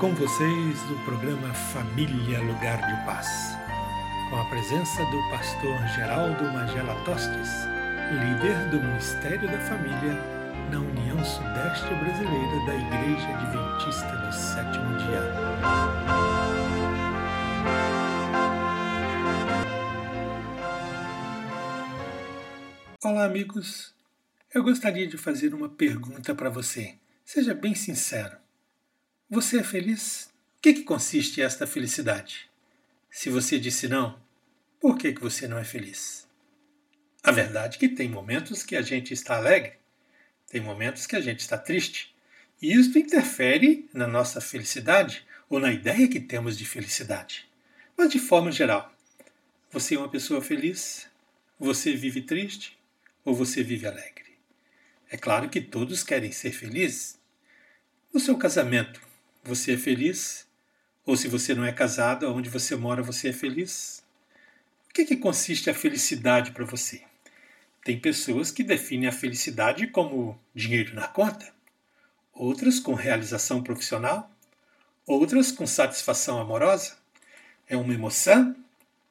Com vocês o programa Família Lugar de Paz, com a presença do pastor Geraldo Magela Tostes, líder do Ministério da Família na União Sudeste Brasileira da Igreja Adventista do Sétimo Dia. Olá, amigos. Eu gostaria de fazer uma pergunta para você. Seja bem sincero. Você é feliz? O que, que consiste esta felicidade? Se você disse não, por que, que você não é feliz? A verdade é que tem momentos que a gente está alegre, tem momentos que a gente está triste, e isso interfere na nossa felicidade ou na ideia que temos de felicidade. Mas de forma geral, você é uma pessoa feliz? Você vive triste ou você vive alegre? É claro que todos querem ser felizes. No seu casamento, você é feliz? Ou se você não é casado, onde você mora, você é feliz? O que, que consiste a felicidade para você? Tem pessoas que definem a felicidade como dinheiro na conta, outras com realização profissional, outras com satisfação amorosa. É uma emoção?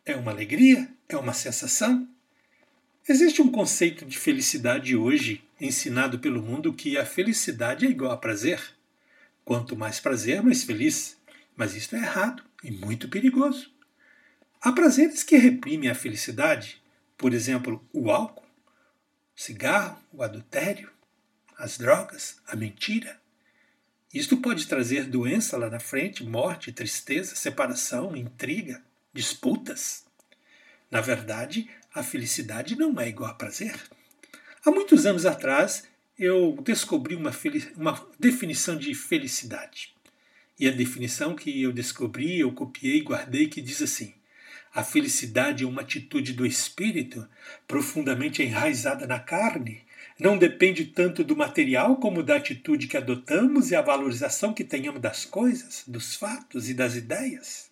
É uma alegria? É uma sensação? Existe um conceito de felicidade hoje ensinado pelo mundo que a felicidade é igual a prazer. Quanto mais prazer, mais feliz. Mas isto é errado e muito perigoso. Há prazeres que reprimem a felicidade, por exemplo, o álcool, o cigarro, o adultério, as drogas, a mentira. Isto pode trazer doença lá na frente, morte, tristeza, separação, intriga, disputas. Na verdade, a felicidade não é igual a prazer. Há muitos anos atrás, eu descobri uma, uma definição de felicidade. E a definição que eu descobri, eu copiei guardei, que diz assim: a felicidade é uma atitude do espírito profundamente enraizada na carne. Não depende tanto do material como da atitude que adotamos e a valorização que tenhamos das coisas, dos fatos e das ideias.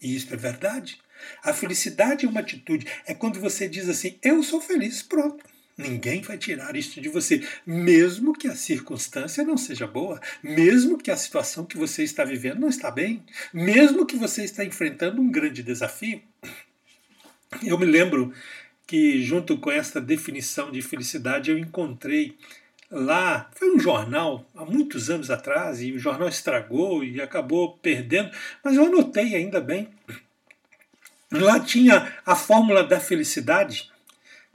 E isso é verdade. A felicidade é uma atitude. É quando você diz assim: Eu sou feliz, pronto. Ninguém vai tirar isto de você, mesmo que a circunstância não seja boa, mesmo que a situação que você está vivendo não está bem, mesmo que você está enfrentando um grande desafio. Eu me lembro que, junto com esta definição de felicidade, eu encontrei lá, foi um jornal há muitos anos atrás, e o jornal estragou e acabou perdendo, mas eu anotei ainda bem. Lá tinha a fórmula da felicidade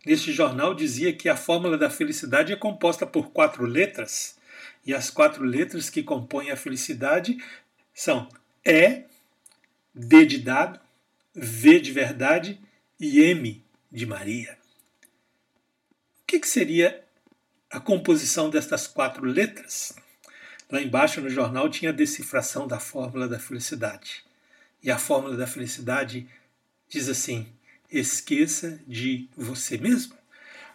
Neste jornal dizia que a fórmula da felicidade é composta por quatro letras, e as quatro letras que compõem a felicidade são E, D de dado, V de verdade e M de Maria. O que, que seria a composição destas quatro letras? Lá embaixo no jornal tinha a decifração da fórmula da felicidade. E a fórmula da felicidade diz assim: esqueça de você mesmo.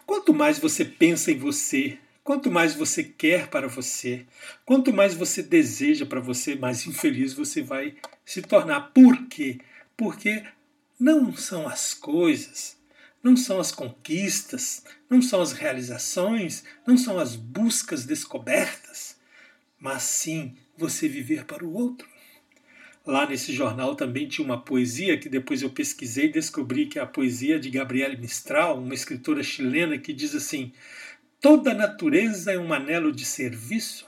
Quanto mais você pensa em você, quanto mais você quer para você, quanto mais você deseja para você, mais infeliz você vai se tornar. Por quê? Porque não são as coisas, não são as conquistas, não são as realizações, não são as buscas descobertas, mas sim você viver para o outro. Lá nesse jornal também tinha uma poesia que depois eu pesquisei e descobri que é a poesia de Gabriele Mistral, uma escritora chilena que diz assim: Toda natureza é um anelo de serviço.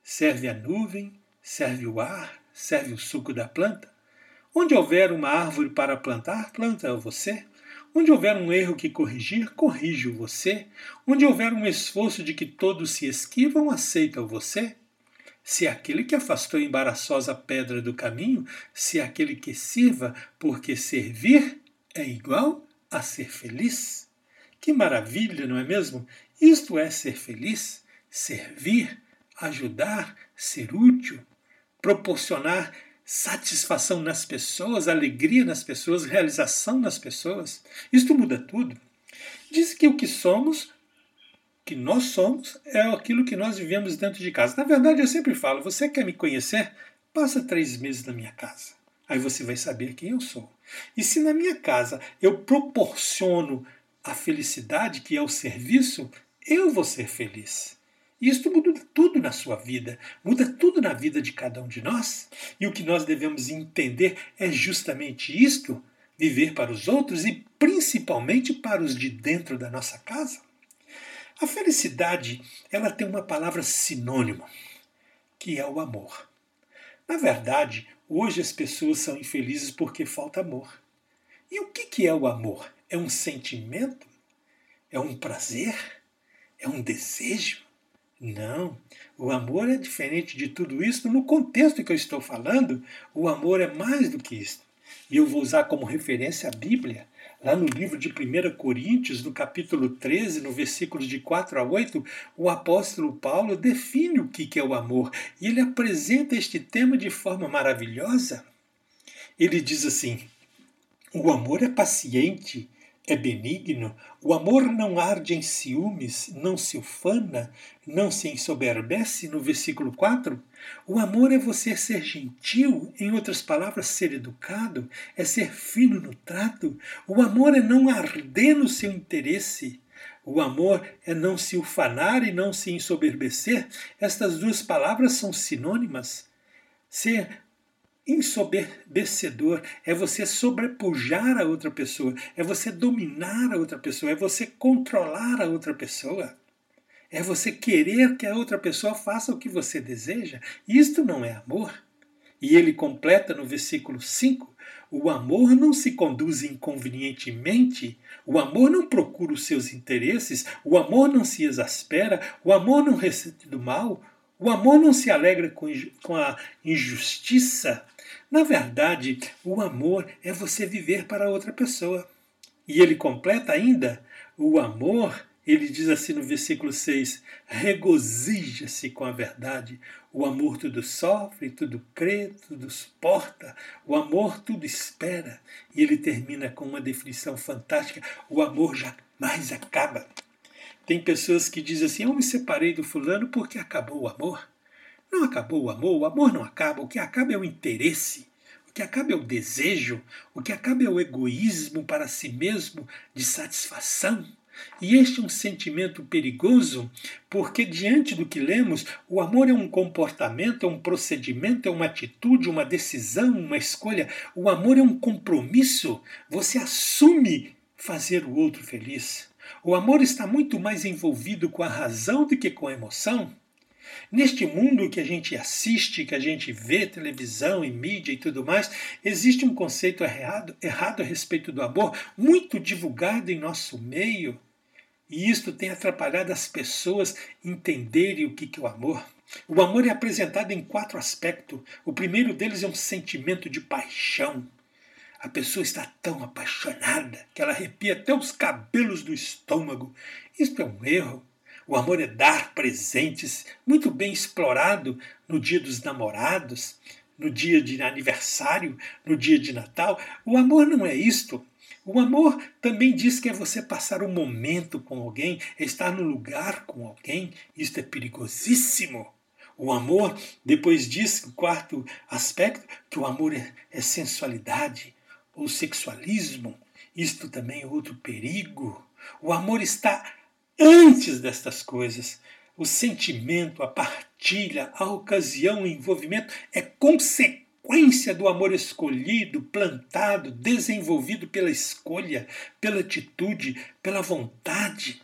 Serve a nuvem, serve o ar, serve o suco da planta. Onde houver uma árvore para plantar, planta você. Onde houver um erro que corrigir, corrige-o você. Onde houver um esforço de que todos se esquivam, aceita-o você se aquele que afastou embaraçosa pedra do caminho, se aquele que sirva, porque servir é igual a ser feliz. Que maravilha, não é mesmo? Isto é ser feliz, servir, ajudar, ser útil, proporcionar satisfação nas pessoas, alegria nas pessoas, realização nas pessoas. Isto muda tudo. Diz que o que somos que nós somos é aquilo que nós vivemos dentro de casa. Na verdade, eu sempre falo: você quer me conhecer? Passa três meses na minha casa. Aí você vai saber quem eu sou. E se na minha casa eu proporciono a felicidade, que é o serviço, eu vou ser feliz. Isso muda tudo na sua vida, muda tudo na vida de cada um de nós. E o que nós devemos entender é justamente isto: viver para os outros e principalmente para os de dentro da nossa casa. A felicidade, ela tem uma palavra sinônimo, que é o amor. Na verdade, hoje as pessoas são infelizes porque falta amor. E o que é o amor? É um sentimento? É um prazer? É um desejo? Não, o amor é diferente de tudo isso. No contexto que eu estou falando, o amor é mais do que isso. E eu vou usar como referência a Bíblia, lá no livro de 1 Coríntios, no capítulo 13, no versículos de 4 a 8, o apóstolo Paulo define o que é o amor. E ele apresenta este tema de forma maravilhosa. Ele diz assim: o amor é paciente, é benigno, o amor não arde em ciúmes, não se ufana, não se ensoberbece, no versículo 4. O amor é você ser gentil, em outras palavras, ser educado, é ser fino no trato. O amor é não arder no seu interesse. O amor é não se ufanar e não se ensoberbecer. Estas duas palavras são sinônimas. Ser ensoberbecedor, é você sobrepujar a outra pessoa, é você dominar a outra pessoa, é você controlar a outra pessoa. É você querer que a outra pessoa faça o que você deseja. Isto não é amor. E ele completa no versículo 5: o amor não se conduz inconvenientemente, o amor não procura os seus interesses, o amor não se exaspera, o amor não recebe do mal, o amor não se alegra com a injustiça, na verdade, o amor é você viver para outra pessoa. E ele completa ainda: o amor, ele diz assim no versículo 6, regozija-se com a verdade. O amor tudo sofre, tudo crê, tudo suporta. O amor tudo espera. E ele termina com uma definição fantástica: o amor jamais acaba. Tem pessoas que dizem assim: eu me separei do fulano porque acabou o amor. Não acabou o amor, o amor não acaba, o que acaba é o interesse, o que acaba é o desejo, o que acaba é o egoísmo para si mesmo de satisfação. E este é um sentimento perigoso, porque diante do que lemos, o amor é um comportamento, é um procedimento, é uma atitude, uma decisão, uma escolha. O amor é um compromisso. Você assume fazer o outro feliz. O amor está muito mais envolvido com a razão do que com a emoção. Neste mundo que a gente assiste, que a gente vê televisão e mídia e tudo mais, existe um conceito errado, errado a respeito do amor, muito divulgado em nosso meio. E isto tem atrapalhado as pessoas entenderem o que é o amor. O amor é apresentado em quatro aspectos. O primeiro deles é um sentimento de paixão. A pessoa está tão apaixonada que ela arrepia até os cabelos do estômago. Isto é um erro. O amor é dar presentes, muito bem explorado no dia dos namorados, no dia de aniversário, no dia de Natal. O amor não é isto. O amor também diz que é você passar um momento com alguém, é estar no lugar com alguém. Isto é perigosíssimo. O amor, depois diz, o quarto aspecto, que o amor é, é sensualidade ou sexualismo. Isto também é outro perigo. O amor está Antes destas coisas, o sentimento, a partilha, a ocasião, o envolvimento é consequência do amor escolhido, plantado, desenvolvido pela escolha, pela atitude, pela vontade.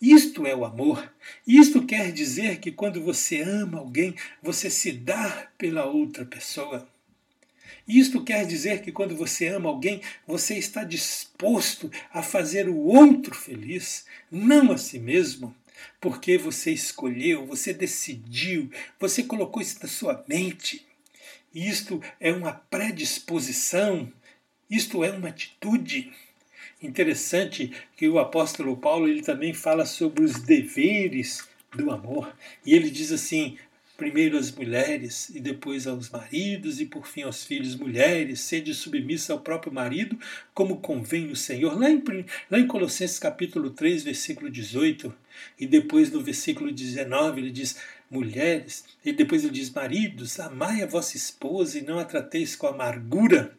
Isto é o amor. Isto quer dizer que quando você ama alguém, você se dá pela outra pessoa. Isto quer dizer que quando você ama alguém, você está disposto a fazer o outro feliz, não a si mesmo, porque você escolheu, você decidiu, você colocou isso na sua mente. Isto é uma predisposição, isto é uma atitude. Interessante que o apóstolo Paulo ele também fala sobre os deveres do amor. E ele diz assim: primeiro às mulheres e depois aos maridos e por fim aos filhos mulheres, sede submissa ao próprio marido, como convém no Senhor. Lá em, lá em Colossenses capítulo 3, versículo 18, e depois no versículo 19 ele diz, mulheres, e depois ele diz, maridos, amai a vossa esposa e não a trateis com amargura.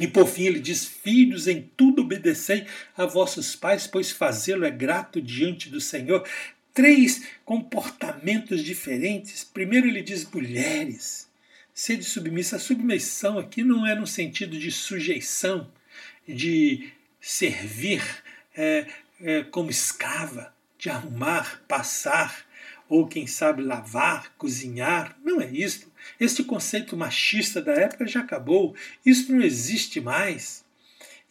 E por fim ele diz: Filhos, em tudo obedecei a vossos pais, pois fazê-lo é grato diante do Senhor. Três comportamentos diferentes. Primeiro, ele diz mulheres. Sede submissa. A submissão aqui não é no sentido de sujeição, de servir é, é, como escrava, de arrumar, passar, ou quem sabe lavar, cozinhar. Não é isso. Este conceito machista da época já acabou. Isso não existe mais.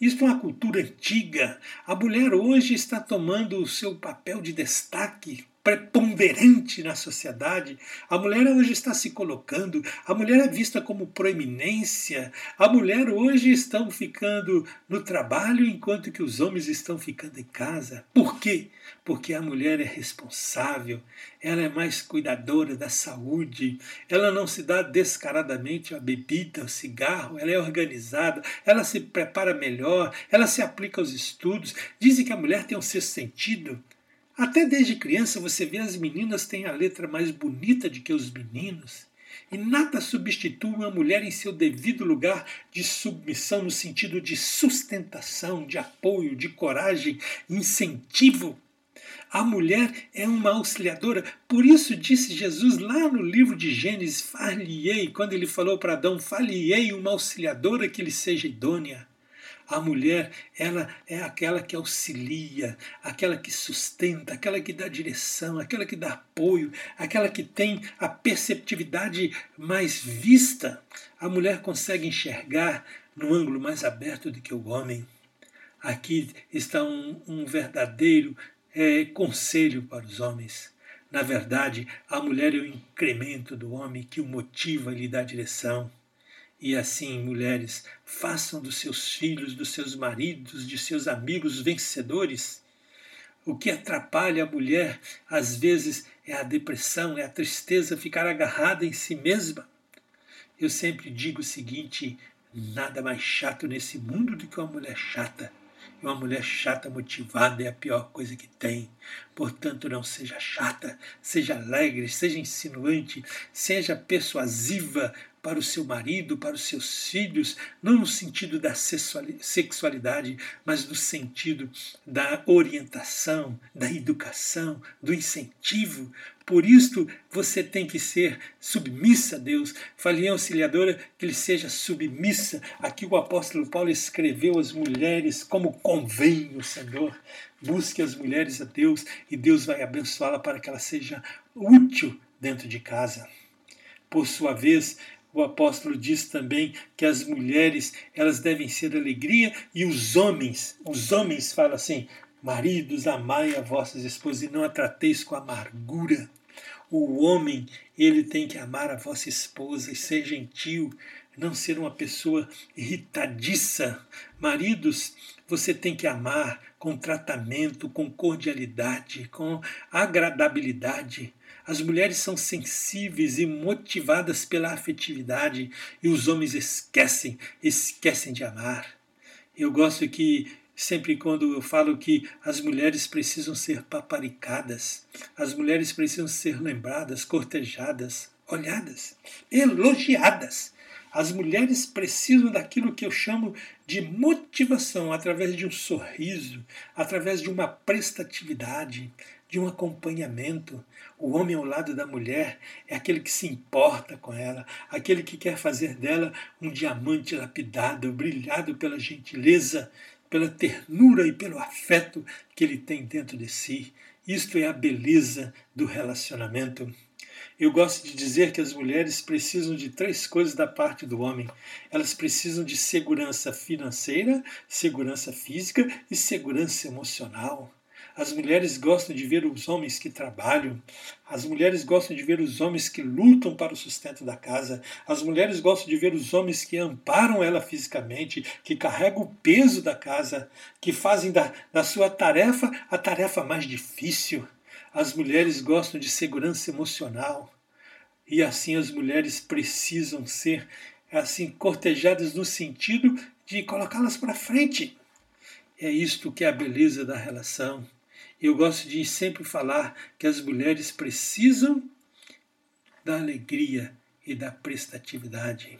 Isso é uma cultura antiga. A mulher hoje está tomando o seu papel de destaque preponderante na sociedade. A mulher hoje está se colocando, a mulher é vista como proeminência. A mulher hoje está ficando no trabalho enquanto que os homens estão ficando em casa. Por quê? Porque a mulher é responsável, ela é mais cuidadora da saúde, ela não se dá descaradamente a bebida, ao cigarro, ela é organizada, ela se prepara melhor, ela se aplica aos estudos. Dizem que a mulher tem um sexto sentido, até desde criança você vê as meninas têm a letra mais bonita do que os meninos. E nada substitui uma mulher em seu devido lugar de submissão no sentido de sustentação, de apoio, de coragem, incentivo. A mulher é uma auxiliadora. Por isso disse Jesus lá no livro de Gênesis: Far-lhe-ei, quando ele falou para Adão: Far-lhe-ei uma auxiliadora que lhe seja idônea. A mulher, ela é aquela que auxilia, aquela que sustenta, aquela que dá direção, aquela que dá apoio, aquela que tem a perceptividade mais vista. A mulher consegue enxergar no ângulo mais aberto do que o homem. Aqui está um, um verdadeiro é, conselho para os homens. Na verdade, a mulher é o incremento do homem que o motiva e lhe dá direção. E assim, mulheres, façam dos seus filhos, dos seus maridos, de seus amigos vencedores. O que atrapalha a mulher, às vezes, é a depressão, é a tristeza, ficar agarrada em si mesma. Eu sempre digo o seguinte: nada mais chato nesse mundo do que uma mulher chata. E uma mulher chata motivada é a pior coisa que tem. Portanto, não seja chata, seja alegre, seja insinuante, seja persuasiva, para o seu marido, para os seus filhos, não no sentido da sexualidade, mas no sentido da orientação, da educação, do incentivo. Por isto, você tem que ser submissa a Deus. Falei auxiliadora que ele seja submissa. Aqui o apóstolo Paulo escreveu às mulheres como convém o Senhor. Busque as mulheres a Deus e Deus vai abençoá-la para que ela seja útil dentro de casa. Por sua vez, o apóstolo diz também que as mulheres elas devem ser alegria e os homens, os homens falam assim, maridos, amai a vossas esposas e não a trateis com amargura. O homem, ele tem que amar a vossa esposa e ser gentil, não ser uma pessoa irritadiça. Maridos, você tem que amar com tratamento, com cordialidade, com agradabilidade. As mulheres são sensíveis e motivadas pela afetividade e os homens esquecem, esquecem de amar. Eu gosto que sempre quando eu falo que as mulheres precisam ser paparicadas, as mulheres precisam ser lembradas, cortejadas, olhadas, elogiadas. As mulheres precisam daquilo que eu chamo de motivação através de um sorriso, através de uma prestatividade, de um acompanhamento. O homem ao lado da mulher é aquele que se importa com ela, aquele que quer fazer dela um diamante lapidado, brilhado pela gentileza, pela ternura e pelo afeto que ele tem dentro de si. Isto é a beleza do relacionamento. Eu gosto de dizer que as mulheres precisam de três coisas da parte do homem. Elas precisam de segurança financeira, segurança física e segurança emocional. As mulheres gostam de ver os homens que trabalham. As mulheres gostam de ver os homens que lutam para o sustento da casa. As mulheres gostam de ver os homens que amparam ela fisicamente, que carregam o peso da casa, que fazem da, da sua tarefa a tarefa mais difícil. As mulheres gostam de segurança emocional. E assim as mulheres precisam ser assim cortejadas no sentido de colocá-las para frente. É isto que é a beleza da relação. Eu gosto de sempre falar que as mulheres precisam da alegria e da prestatividade.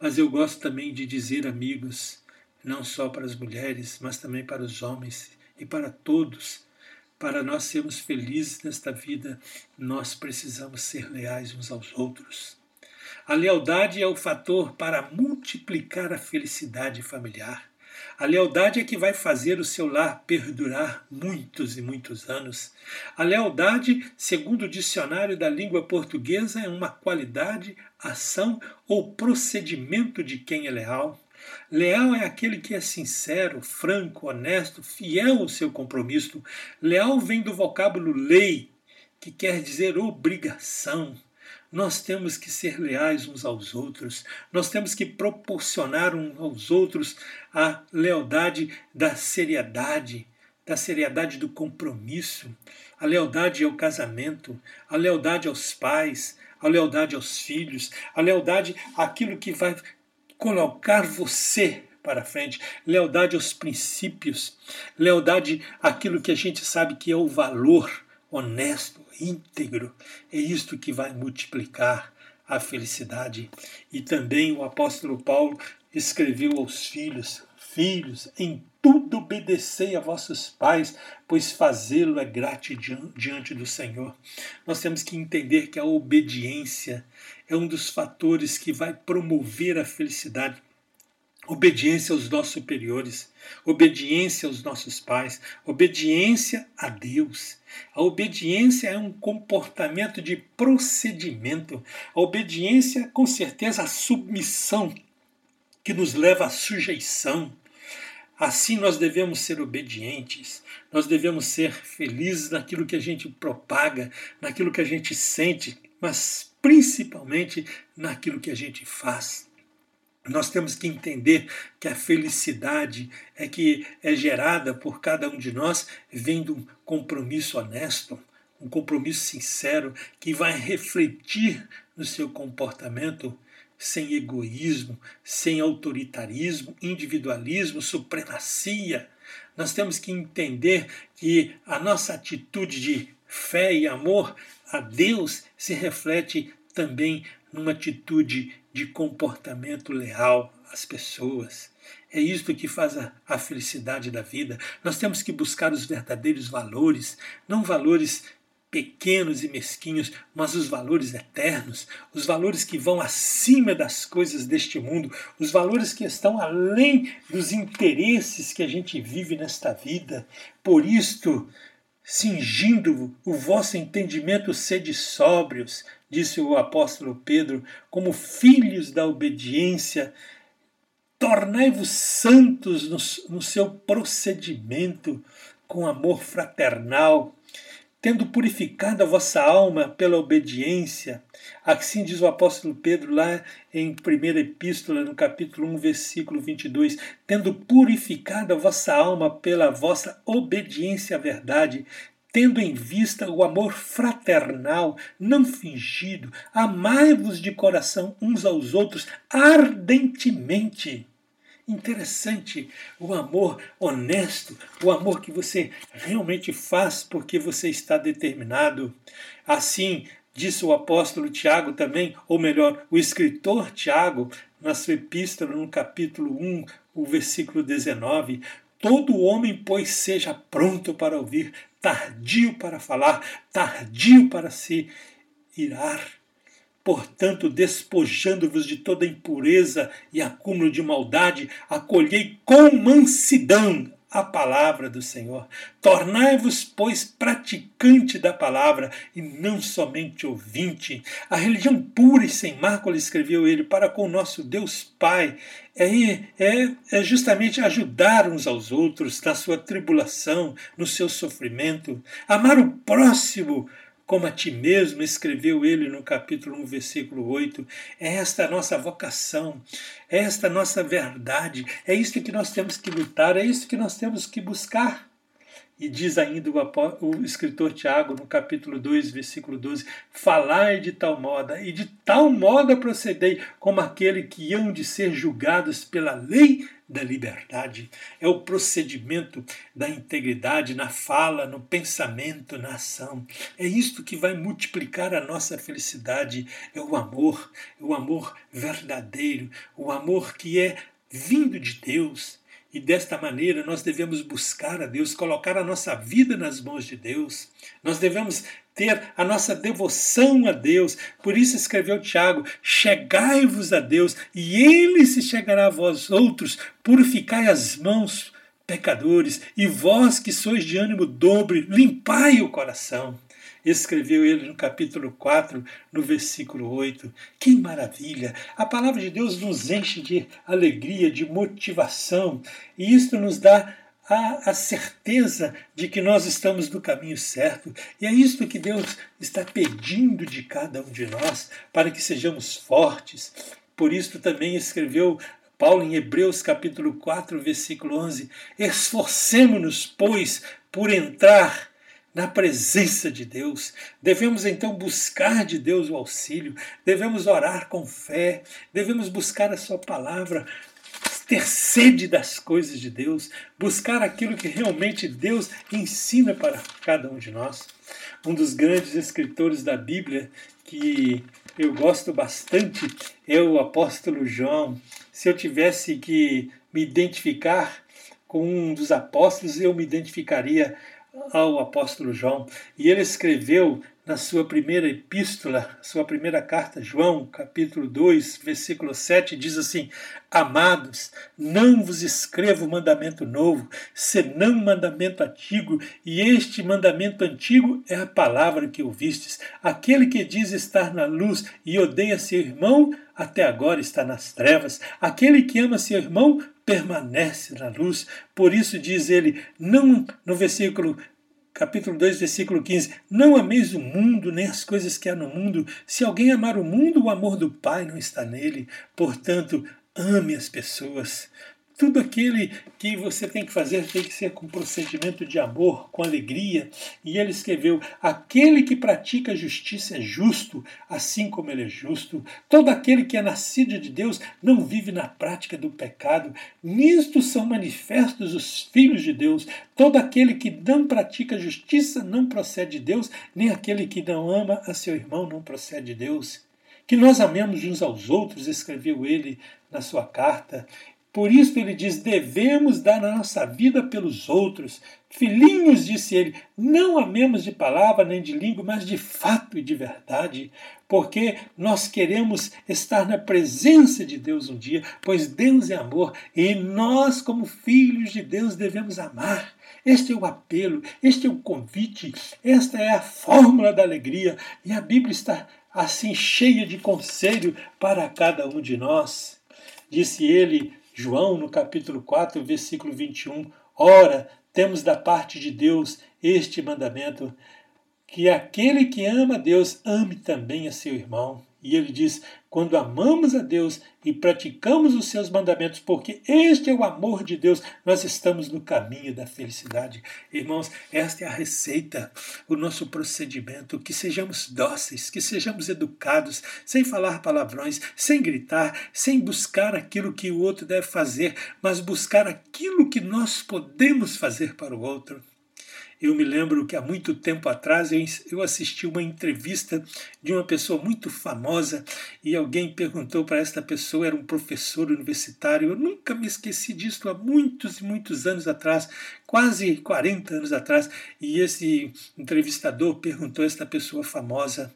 Mas eu gosto também de dizer, amigos, não só para as mulheres, mas também para os homens e para todos, para nós sermos felizes nesta vida, nós precisamos ser leais uns aos outros. A lealdade é o fator para multiplicar a felicidade familiar. A lealdade é que vai fazer o seu lar perdurar muitos e muitos anos. A lealdade, segundo o dicionário da língua portuguesa, é uma qualidade, ação ou procedimento de quem é leal. Leal é aquele que é sincero, franco, honesto, fiel ao seu compromisso. Leal vem do vocábulo lei, que quer dizer obrigação. Nós temos que ser leais uns aos outros, nós temos que proporcionar uns aos outros a lealdade da seriedade, da seriedade do compromisso, a lealdade ao casamento, a lealdade aos pais, a lealdade aos filhos, a lealdade àquilo que vai colocar você para frente, lealdade aos princípios, lealdade àquilo que a gente sabe que é o valor honesto, íntegro. É isto que vai multiplicar a felicidade. E também o apóstolo Paulo escreveu aos filhos: Filhos, em tudo obedecei a vossos pais, pois fazê-lo é gratidão diante do Senhor. Nós temos que entender que a obediência é um dos fatores que vai promover a felicidade. Obediência aos nossos superiores, obediência aos nossos pais, obediência a Deus. A obediência é um comportamento de procedimento. A obediência, com certeza, a submissão que nos leva à sujeição. Assim nós devemos ser obedientes, nós devemos ser felizes naquilo que a gente propaga, naquilo que a gente sente, mas principalmente naquilo que a gente faz. Nós temos que entender que a felicidade é que é gerada por cada um de nós vem de um compromisso honesto, um compromisso sincero que vai refletir no seu comportamento sem egoísmo, sem autoritarismo, individualismo, supremacia. Nós temos que entender que a nossa atitude de fé e amor a Deus se reflete também numa atitude de comportamento leal às pessoas. É isto que faz a, a, felicidade da vida. Nós temos que buscar os verdadeiros valores, não valores pequenos e mesquinhos, mas os valores eternos, os valores que vão acima das coisas deste mundo, os valores que estão além dos interesses que a gente vive nesta vida. Por isto, cingindo o vosso entendimento, sede sóbrios, disse o apóstolo Pedro, como filhos da obediência, tornai-vos santos no, no seu procedimento, com amor fraternal tendo purificado a vossa alma pela obediência. Assim diz o apóstolo Pedro lá em 1 Epístola, no capítulo 1, versículo 22, tendo purificado a vossa alma pela vossa obediência à verdade, tendo em vista o amor fraternal, não fingido, amai-vos de coração uns aos outros ardentemente interessante, o amor honesto, o amor que você realmente faz porque você está determinado. Assim, disse o apóstolo Tiago também, ou melhor, o escritor Tiago, na sua epístola, no capítulo 1, o versículo 19: Todo homem, pois, seja pronto para ouvir, tardio para falar, tardio para se irar. Portanto, despojando-vos de toda impureza e acúmulo de maldade, acolhei com mansidão a palavra do Senhor. Tornai-vos, pois, praticante da palavra e não somente ouvinte. A religião pura e sem mácula, escreveu ele, para com nosso Deus Pai, é, é, é justamente ajudar uns aos outros na sua tribulação, no seu sofrimento, amar o próximo como a ti mesmo, escreveu ele no capítulo 1, versículo 8. É esta a nossa vocação, é esta a nossa verdade, é isto que nós temos que lutar, é isso que nós temos que buscar. E diz ainda o, escritor Tiago, no capítulo 2, versículo 12: Falai de tal modo, e de tal modo procedei, como aquele que hão de ser julgados pela lei da liberdade. É o procedimento da integridade na fala, no pensamento, na ação. É isto que vai multiplicar a nossa felicidade. É o amor, é o amor verdadeiro, o amor que é vindo de Deus E desta maneira nós devemos buscar a Deus, colocar a nossa vida nas mãos de Deus. Nós devemos ter a nossa devoção a Deus. Por isso escreveu Tiago: Chegai-vos a Deus, e ele se chegará a vós outros. Purificai as mãos, pecadores, e vós que sois de ânimo dobre, limpai o coração escreveu ele no capítulo 4, no versículo 8. Que maravilha! A palavra de Deus nos enche de alegria, de motivação, e isto nos dá a, a, certeza de que nós estamos no caminho certo. E é isto que Deus está pedindo de cada um de nós, para que sejamos fortes. Por isso também escreveu Paulo em Hebreus capítulo 4, versículo 11: Esforcemo-nos, pois, por entrar na presença de Deus. Devemos então buscar de Deus o auxílio, devemos orar com fé, devemos buscar a Sua palavra, ter sede das coisas de Deus, buscar aquilo que realmente Deus ensina para cada um de nós. Um dos grandes escritores da Bíblia que eu gosto bastante é o apóstolo João. Se eu tivesse que me identificar com um dos apóstolos, eu me identificaria ao apóstolo João. E ele escreveu na sua primeira epístola, sua primeira carta, João, capítulo 2, versículo 7, diz assim: Amados, não vos escrevo mandamento novo, senão mandamento antigo, e este mandamento antigo é a palavra que ouvistes. Aquele que diz estar na luz e odeia seu irmão, até agora está nas trevas. Aquele que ama seu irmão permanece na luz. Por isso diz ele, não no versículo capítulo 2, versículo 15: Não ameis o mundo, nem as coisas que há no mundo. Se alguém amar o mundo, o amor do Pai não está nele. Portanto, ame as pessoas. Tudo aquele que você tem que fazer tem que ser com procedimento de amor, com alegria. E ele escreveu: Aquele que pratica justiça é justo, assim como ele é justo. Todo aquele que é nascido de Deus não vive na prática do pecado. Nisto são manifestos os filhos de Deus. Todo aquele que não pratica justiça não procede de Deus, nem aquele que não ama a seu irmão não procede de Deus. Que nós amemos uns aos outros, escreveu ele na sua carta, por isso ele diz: devemos dar a nossa vida pelos outros. Filhinhos, disse ele, não amemos de palavra nem de língua, mas de fato e de verdade, porque nós queremos estar na presença de Deus um dia, pois Deus é amor e nós, como filhos de Deus, devemos amar. Este é o apelo, este é o convite, esta é a fórmula da alegria e a Bíblia está assim cheia de conselho para cada um de nós. Disse ele João, no capítulo 4, versículo 21, ora, temos da parte de Deus este mandamento, que aquele que ama a Deus ame também a seu irmão. E ele diz: quando amamos a Deus e praticamos os seus mandamentos, porque este é o amor de Deus, nós estamos no caminho da felicidade. Irmãos, esta é a receita, o nosso procedimento, que sejamos dóceis, que sejamos educados, sem falar palavrões, sem gritar, sem buscar aquilo que o outro deve fazer, mas buscar aquilo que nós podemos fazer para o outro. Eu me lembro que há muito tempo atrás eu assisti uma entrevista de uma pessoa muito famosa e alguém perguntou para esta pessoa, era um professor universitário, eu nunca me esqueci disso há muitos e muitos anos atrás, quase 40 anos atrás, e esse entrevistador perguntou a esta pessoa famosa: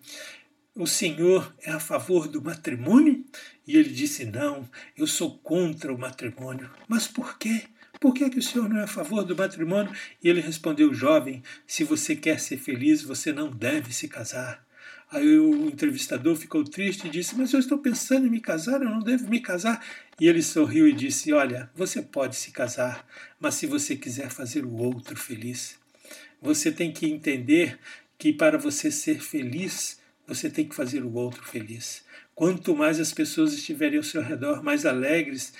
o senhor é a favor do matrimônio? E ele disse: Não, eu sou contra o matrimônio. Mas por quê? Por que, que o senhor não é a favor do matrimônio? E ele respondeu: Jovem, se você quer ser feliz, você não deve se casar. Aí o entrevistador ficou triste e disse: Mas eu estou pensando em me casar, eu não devo me casar. E ele sorriu e disse: Olha, você pode se casar, mas se você quiser fazer o outro feliz, você tem que entender que para você ser feliz, você tem que fazer o outro feliz. Quanto mais as pessoas estiverem ao seu redor, mais alegres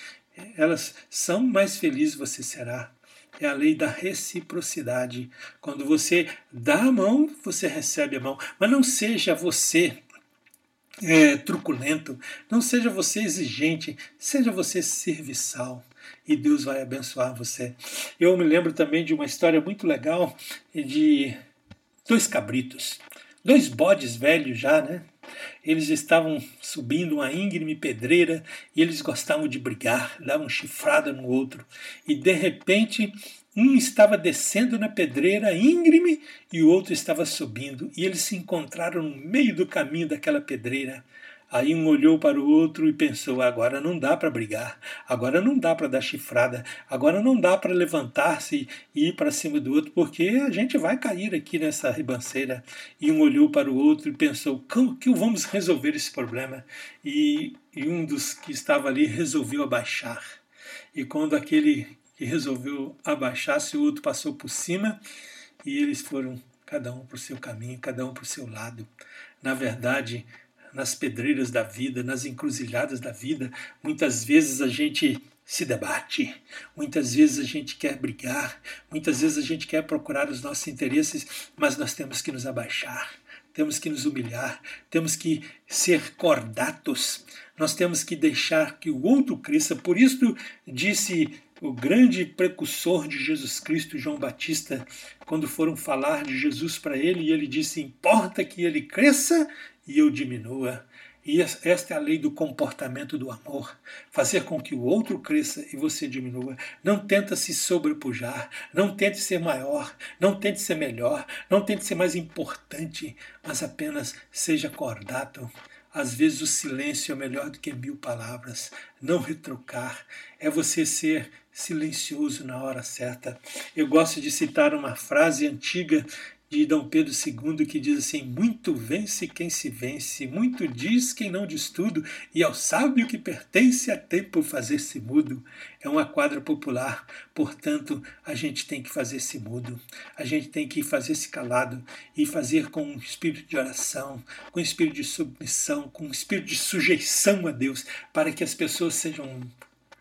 elas são mais felizes você será. É a lei da reciprocidade. Quando você dá a mão, você recebe a mão. Mas não seja você é, truculento, não seja você exigente, seja você serviçal e Deus vai abençoar você. Eu me lembro também de uma história muito legal de dois cabritos, dois bodes velhos já, né? Eles estavam subindo uma íngreme pedreira e eles gostavam de brigar, davam chifrada no outro. E de repente, um estava descendo na pedreira íngreme e o outro estava subindo, e eles se encontraram no meio do caminho daquela pedreira. Aí um olhou para o outro e pensou: agora não dá para brigar, agora não dá para dar chifrada, agora não dá para levantar-se e ir para cima do outro, porque a gente vai cair aqui nessa ribanceira. E um olhou para o outro e pensou: como que vamos resolver esse problema? E, e um dos que estava ali resolveu abaixar. E quando aquele que resolveu abaixar-se, o outro passou por cima e eles foram cada um para o seu caminho, cada um para o seu lado. Na verdade, nas pedreiras da vida, nas encruzilhadas da vida, muitas vezes a gente se debate, muitas vezes a gente quer brigar, muitas vezes a gente quer procurar os nossos interesses, mas nós temos que nos abaixar, temos que nos humilhar, temos que ser cordatos, nós temos que deixar que o outro cresça. Por isso disse o grande precursor de Jesus Cristo, João Batista, quando foram falar de Jesus para ele, e ele disse: Importa que ele cresça e eu diminua. E esta é a lei do comportamento do amor, fazer com que o outro cresça e você diminua. Não tenta se sobrepujar, não tente ser maior, não tente ser melhor, não tente ser mais importante, mas apenas seja cordato. Às vezes o silêncio é melhor do que mil palavras. Não retrucar é você ser silencioso na hora certa. Eu gosto de citar uma frase antiga de Dom Pedro II que diz assim: Muito vence quem se vence, muito diz quem não diz tudo, e ao sábio que pertence a tempo fazer-se mudo. É uma quadra popular, portanto, a gente tem que fazer-se mudo, a gente tem que fazer-se calado e fazer com um espírito de oração, com um espírito de submissão, com um espírito de sujeição a Deus, para que as pessoas sejam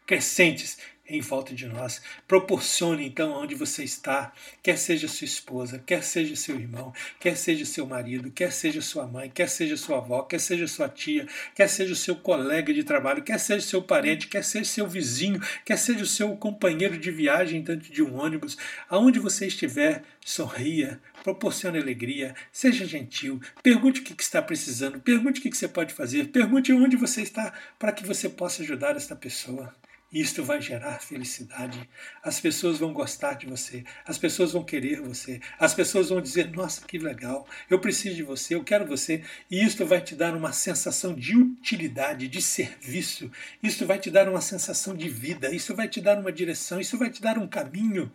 crescentes em volta de nós. Proporcione então onde você está, quer seja sua esposa, quer seja seu irmão, quer seja seu marido, quer seja sua mãe, quer seja sua avó, quer seja sua tia, quer seja seu colega de trabalho, quer seja seu parente, quer seja seu vizinho, quer seja o seu companheiro de viagem dentro de um ônibus, aonde você estiver, sorria, proporcione alegria, seja gentil, pergunte o que está precisando, pergunte o que você pode fazer, pergunte onde você está para que você possa ajudar esta pessoa. Isto vai gerar felicidade. As pessoas vão gostar de você, as pessoas vão querer você, as pessoas vão dizer: Nossa, que legal, eu preciso de você, eu quero você. E isto vai te dar uma sensação de utilidade, de serviço. Isto vai te dar uma sensação de vida, isso vai te dar uma direção, isso vai te dar um caminho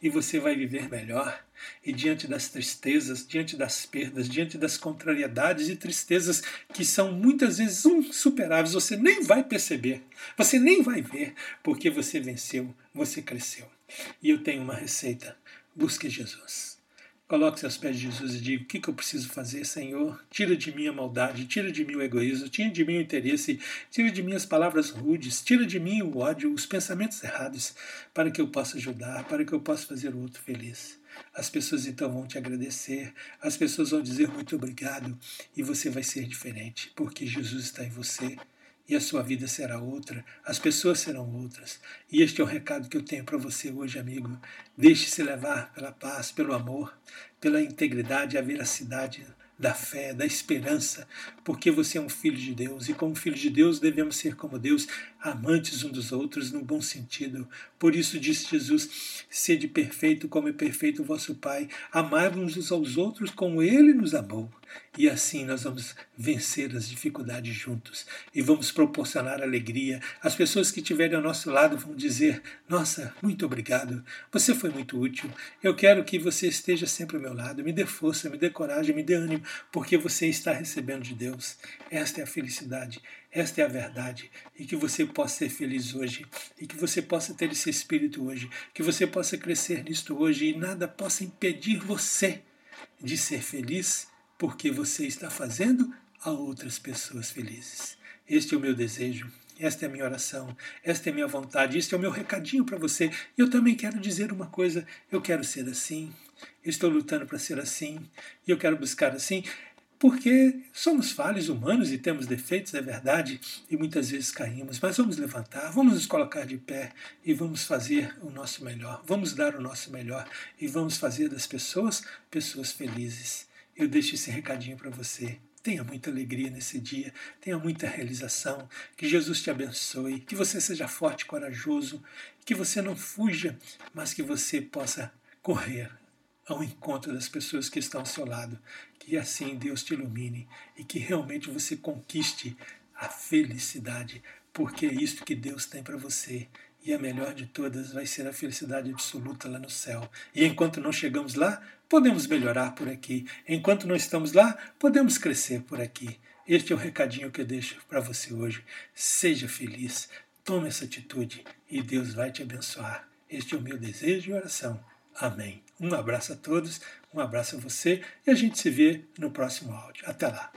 e você vai viver melhor. E diante das tristezas, diante das perdas, diante das contrariedades e tristezas que são muitas vezes insuperáveis, você nem vai perceber, você nem vai ver, porque você venceu, você cresceu. E eu tenho uma receita: busque Jesus. Coloque-se aos pés de Jesus e diga: O que, que eu preciso fazer, Senhor? Tira de mim a maldade, tira de mim o egoísmo, tira de mim o interesse, tira de mim as palavras rudes, tira de mim o ódio, os pensamentos errados, para que eu possa ajudar, para que eu possa fazer o outro feliz. As pessoas então vão te agradecer, as pessoas vão dizer muito obrigado e você vai ser diferente, porque Jesus está em você e a sua vida será outra, as pessoas serão outras. E este é o recado que eu tenho para você hoje, amigo. Deixe-se levar pela paz, pelo amor, pela integridade, a veracidade da fé, da esperança, porque você é um filho de Deus e, como filho de Deus, devemos ser como Deus, amantes um dos outros, no bom sentido. Por isso disse Jesus: sede perfeito como é perfeito o vosso Pai, amai-vos uns aos outros como ele nos amou. E assim nós vamos vencer as dificuldades juntos e vamos proporcionar alegria. As pessoas que estiverem ao nosso lado vão dizer: Nossa, muito obrigado, você foi muito útil. Eu quero que você esteja sempre ao meu lado. Me dê força, me dê coragem, me dê ânimo, porque você está recebendo de Deus. Esta é a felicidade, esta é a verdade. E que você possa ser feliz hoje, e que você possa ter esse espírito hoje, que você possa crescer nisto hoje. E nada possa impedir você de ser feliz porque você está fazendo a outras pessoas felizes. Este é o meu desejo, esta é a minha oração, esta é a minha vontade, este é o meu recadinho para você. E eu também quero dizer uma coisa: eu quero ser assim, estou lutando para ser assim, e eu quero buscar assim, porque somos falhos humanos e temos defeitos, é verdade, e muitas vezes caímos, mas vamos levantar, vamos nos colocar de pé e vamos fazer o nosso melhor, vamos dar o nosso melhor e vamos fazer das pessoas pessoas felizes eu deixo esse recadinho para você. Tenha muita alegria nesse dia, tenha muita realização, que Jesus te abençoe, que você seja forte e corajoso, que você não fuja, mas que você possa correr ao encontro das pessoas que estão ao seu lado, que assim Deus te ilumine e que realmente você conquiste a felicidade, porque é isso que Deus tem para você. E a melhor de todas vai ser a felicidade absoluta lá no céu. E enquanto não chegamos lá, podemos melhorar por aqui. Enquanto não estamos lá, podemos crescer por aqui. Este é o recadinho que eu deixo para você hoje. Seja feliz, tome essa atitude e Deus vai te abençoar. Este é o meu desejo e oração. Amém. Um abraço a todos, um abraço a você e a gente se vê no próximo áudio. Até lá.